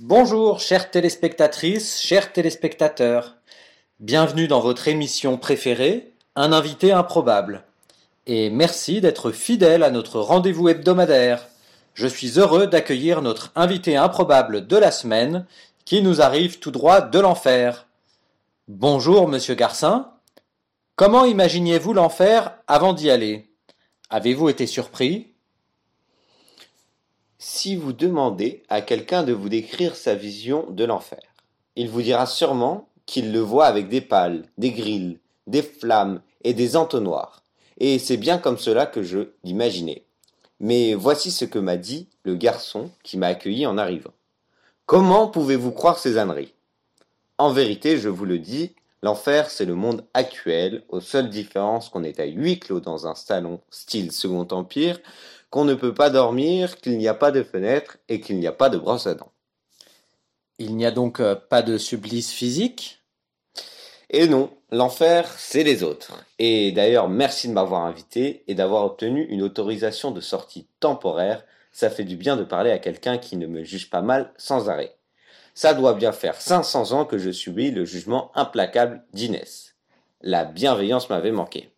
Bonjour, chères téléspectatrices, chers téléspectateurs. Bienvenue dans votre émission préférée, Un invité improbable. Et merci d'être fidèle à notre rendez-vous hebdomadaire. Je suis heureux d'accueillir notre invité improbable de la semaine, qui nous arrive tout droit de l'enfer. Bonjour, monsieur Garcin. Comment imaginiez-vous l'enfer avant d'y aller? Avez-vous été surpris? Si vous demandez à quelqu'un de vous décrire sa vision de l'enfer, il vous dira sûrement qu'il le voit avec des pales, des grilles, des flammes et des entonnoirs. Et c'est bien comme cela que je l'imaginais. Mais voici ce que m'a dit le garçon qui m'a accueilli en arrivant. Comment pouvez-vous croire ces âneries? En vérité, je vous le dis, L'enfer, c'est le monde actuel, aux seules différences qu'on est à huis clos dans un salon style Second Empire, qu'on ne peut pas dormir, qu'il n'y a pas de fenêtre et qu'il n'y a pas de brosse à dents. Il n'y a donc euh, pas de supplice physique? Et non, l'enfer, c'est les autres. Et d'ailleurs, merci de m'avoir invité et d'avoir obtenu une autorisation de sortie temporaire. Ça fait du bien de parler à quelqu'un qui ne me juge pas mal sans arrêt. Ça doit bien faire 500 ans que je subis le jugement implacable d'Inès. La bienveillance m'avait manqué.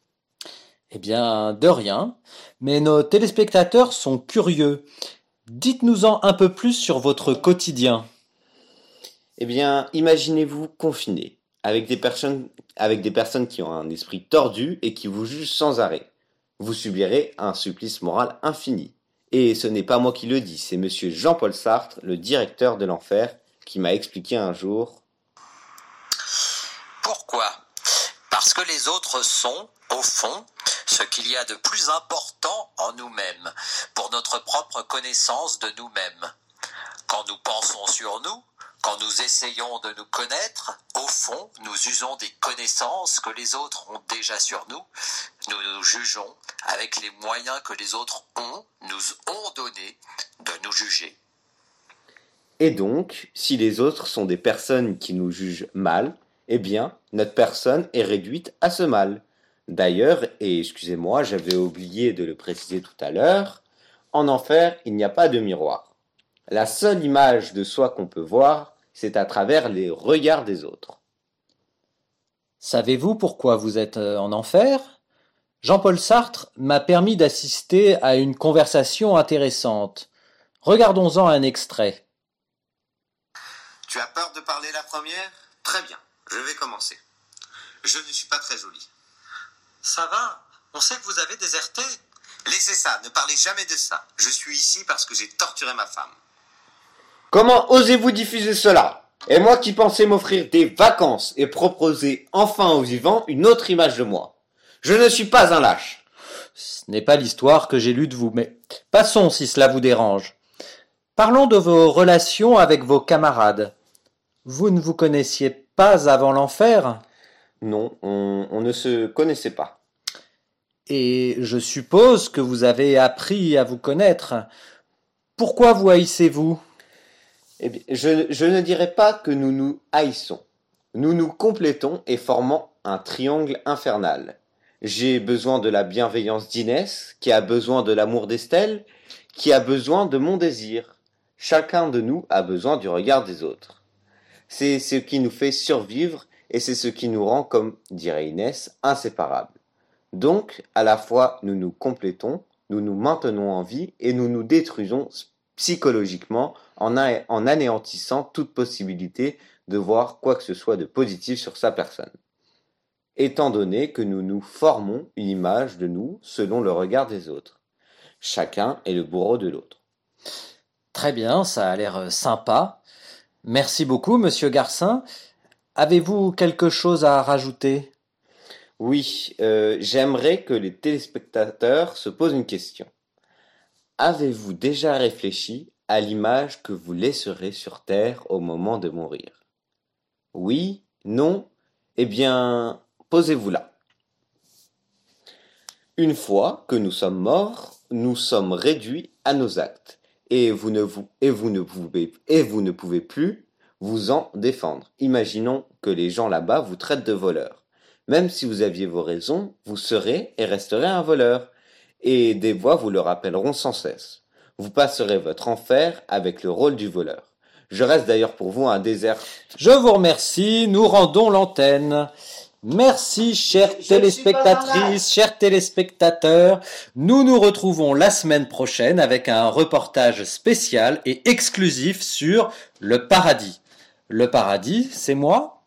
Eh bien, de rien. Mais nos téléspectateurs sont curieux. Dites-nous-en un peu plus sur votre quotidien. Eh bien, imaginez-vous confiné, avec des personnes, avec des personnes qui ont un esprit tordu et qui vous jugent sans arrêt. Vous subirez un supplice moral infini. Et ce n'est pas moi qui le dis, c'est monsieur Jean-Paul Sartre, le directeur de l'enfer, qui m'a expliqué un jour. Pourquoi? Parce que les autres sont, au fond, ce qu'il y a de plus important en nous-mêmes, pour notre propre connaissance de nous-mêmes. Quand nous pensons sur nous, quand nous essayons de nous connaître, au fond, nous usons des connaissances que les autres ont déjà sur nous. Nous nous jugeons avec les moyens que les autres ont, nous ont donné de nous juger. Et donc, si les autres sont des personnes qui nous jugent mal, eh bien, notre personne est réduite à ce mal. D'ailleurs, et excusez-moi, j'avais oublié de le préciser tout à l'heure, en enfer, il n'y a pas de miroir. La seule image de soi qu'on peut voir, c'est à travers les regards des autres. Savez-vous pourquoi vous êtes euh, en enfer? Jean-Paul Sartre m'a permis d'assister à une conversation intéressante. Regardons-en un extrait. Tu as peur de parler la première? Très bien, je vais commencer. Je ne suis pas très jolie. Ça va, on sait que vous avez déserté. Laissez ça, ne parlez jamais de ça. Je suis ici parce que j'ai torturé ma femme. Comment osez-vous diffuser cela? Et moi qui pensais m'offrir des vacances et proposer enfin aux vivants une autre image de moi. Je ne suis pas un lâche. Ce n'est pas l'histoire que j'ai lue de vous, mais passons si cela vous dérange. Parlons de vos relations avec vos camarades. Vous ne vous connaissiez pas avant l'enfer? Non, on, on ne se connaissait pas. Et je suppose que vous avez appris à vous connaître. Pourquoi vous haïssez-vous? Eh bien, je, je ne dirais pas que nous nous haïssons. Nous nous complétons et formons un triangle infernal. J'ai besoin de la bienveillance d'Inès, qui a besoin de l'amour d'Estelle, qui a besoin de mon désir. Chacun de nous a besoin du regard des autres. C'est ce qui nous fait survivre et c'est ce qui nous rend, comme dirait Inès, inséparables. Donc, à la fois, nous nous complétons, nous nous maintenons en vie et nous nous détruisons psychologiquement en, en anéantissant toute possibilité de voir quoi que ce soit de positif sur sa personne. Étant donné que nous nous formons une image de nous selon le regard des autres. Chacun est le bourreau de l'autre. Très bien, ça a l'air euh, sympa. Merci beaucoup, monsieur Garcin. Avez-vous quelque chose à rajouter? Oui, euh, j'aimerais que les téléspectateurs se posent une question. Avez-vous déjà réfléchi à l'image que vous laisserez sur Terre au moment de mourir? Oui Non? Eh bien, posez-vous là. Une fois que nous sommes morts, nous sommes réduits à nos actes, et vous ne, vous, et vous ne, pouvez, et vous ne pouvez plus vous en défendre. Imaginons que les gens là-bas vous traitent de voleur. Même si vous aviez vos raisons, vous serez et resterez un voleur, et des voix vous le rappelleront sans cesse. Vous passerez votre enfer avec le rôle du voleur. Je reste d'ailleurs pour vous un désert. Je vous remercie, nous rendons l'antenne. Merci, chères téléspectatrices, chers téléspectateurs. Nous nous retrouvons la semaine prochaine avec un reportage spécial et exclusif sur le paradis. Le paradis, c'est moi